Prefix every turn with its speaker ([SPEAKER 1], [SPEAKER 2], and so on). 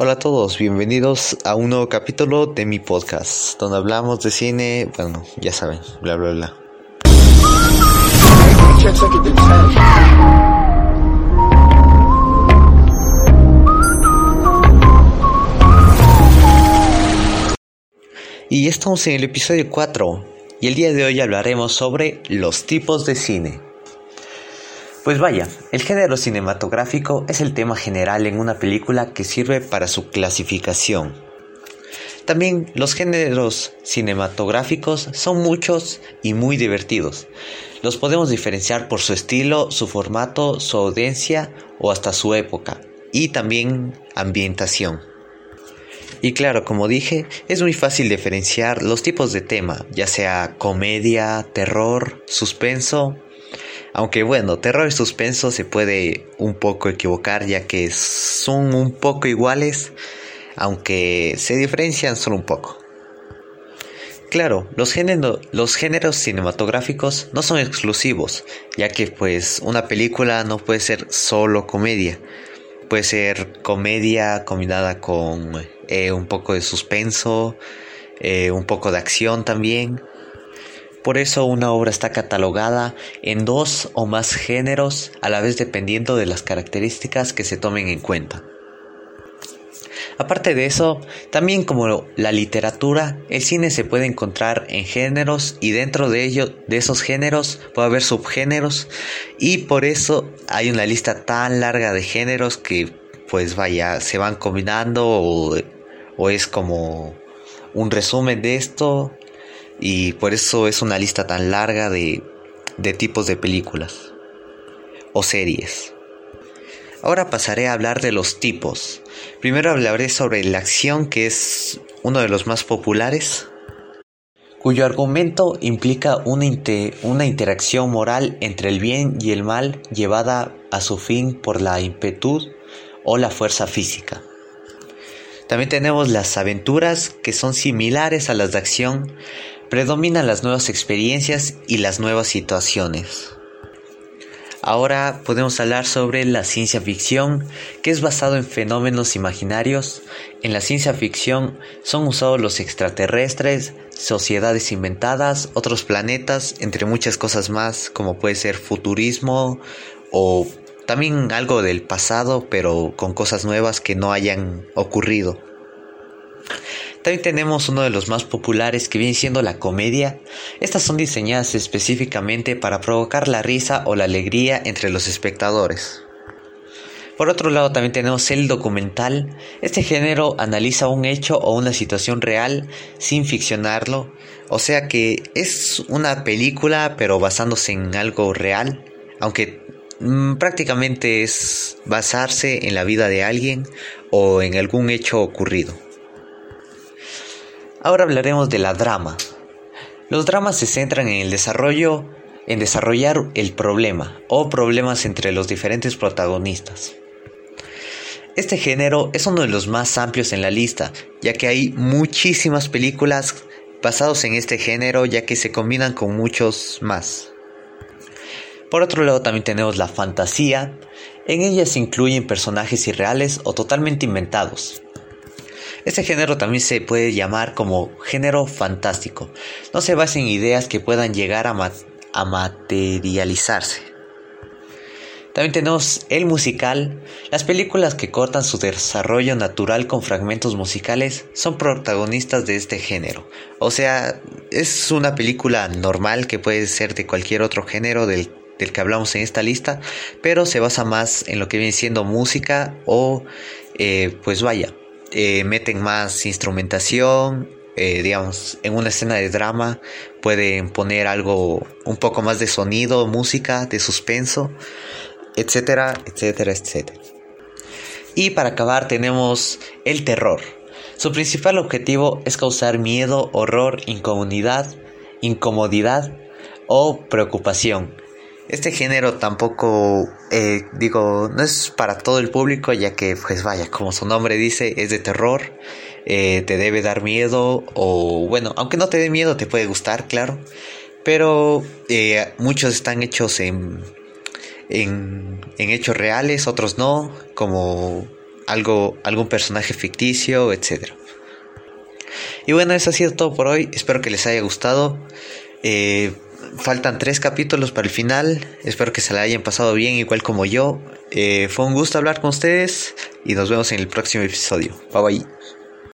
[SPEAKER 1] Hola a todos, bienvenidos a un nuevo capítulo de mi podcast, donde hablamos de cine, bueno, ya saben, bla bla bla. Y estamos en el episodio 4, y el día de hoy hablaremos sobre los tipos de cine. Pues vaya, el género cinematográfico es el tema general en una película que sirve para su clasificación. También los géneros cinematográficos son muchos y muy divertidos. Los podemos diferenciar por su estilo, su formato, su audiencia o hasta su época y también ambientación. Y claro, como dije, es muy fácil diferenciar los tipos de tema, ya sea comedia, terror, suspenso aunque bueno, terror y suspenso se puede un poco equivocar ya que son un poco iguales, aunque se diferencian solo un poco. Claro, los, géneros cinematográficos no son exclusivos, ya que pues una película no puede ser solo comedia. Puede ser comedia combinada con eh, un poco de suspenso, eh, un poco de acción también, por eso una obra está catalogada en dos o más géneros a la vez dependiendo de las características que se tomen en cuenta. Aparte de eso, también como la literatura, el cine se puede encontrar en géneros y dentro de ello, de esos géneros puede haber subgéneros y por eso hay una lista tan larga de géneros que pues vaya, se van combinando o, o es como un resumen de esto y por eso es una lista tan larga de, de tipos de películas o series. Ahora pasaré a hablar de los tipos. Primero hablaré sobre la acción que es uno de los más populares, cuyo argumento implica una, una, interacción moral entre el bien y el mal llevada a su fin por la impetud o la fuerza física. También tenemos las aventuras que son similares a las de acción, Predominan las nuevas experiencias y las nuevas situaciones. Ahora podemos hablar sobre la ciencia ficción, que es basado en fenómenos imaginarios. En la ciencia ficción son usados los extraterrestres, sociedades inventadas, otros planetas, entre muchas cosas más, como puede ser futurismo o también algo del pasado, pero con cosas nuevas que no hayan ocurrido. También tenemos uno de los más populares que viene siendo la comedia. Estas son diseñadas específicamente para provocar la risa o la alegría entre los espectadores. Por otro lado también tenemos el documental. Este género analiza un hecho o una situación real sin ficcionarlo. O sea que es una película pero basándose en algo real. Aunque mm, prácticamente es basarse en la vida de alguien o en algún hecho ocurrido. Ahora hablaremos de la drama. Los dramas se centran en el desarrollo, en desarrollar el problema o problemas entre los diferentes protagonistas. Este género es uno de los más amplios en la lista, ya que hay muchísimas películas basadas en este género, ya que se combinan con muchos más. Por otro lado también tenemos la fantasía, en ella se incluyen personajes irreales o totalmente inventados, este género también se puede llamar como género fantástico. No se basa en ideas que puedan llegar a, materializarse. También tenemos el musical. Las películas que cortan su desarrollo natural con fragmentos musicales son protagonistas de este género. O sea, es una película normal que puede ser de cualquier otro género del, que hablamos en esta lista, pero se basa más en lo que viene siendo música o eh, pues vaya, eh, meten más instrumentación, eh, digamos, en una escena de drama pueden poner algo, un poco más de sonido, música, de suspenso, etcétera, etcétera, etcétera. Y para acabar tenemos el terror. Su principal objetivo es causar miedo, horror, incomodidad, incomodidad o preocupación este género tampoco, eh, digo, no es para todo el público, ya que, pues vaya, como su nombre dice, es de terror, eh, te debe dar miedo, o bueno, aunque no te dé miedo, te puede gustar, claro, pero eh, muchos están hechos en, en, en hechos reales, otros no, como algo, algún personaje ficticio, etc. Y bueno, eso ha sido todo por hoy. Espero que les haya gustado. Faltan tres capítulos para el final. Espero que se la hayan pasado bien, igual como yo. Eh, fue un gusto hablar con ustedes y nos vemos en el próximo episodio. Bye bye.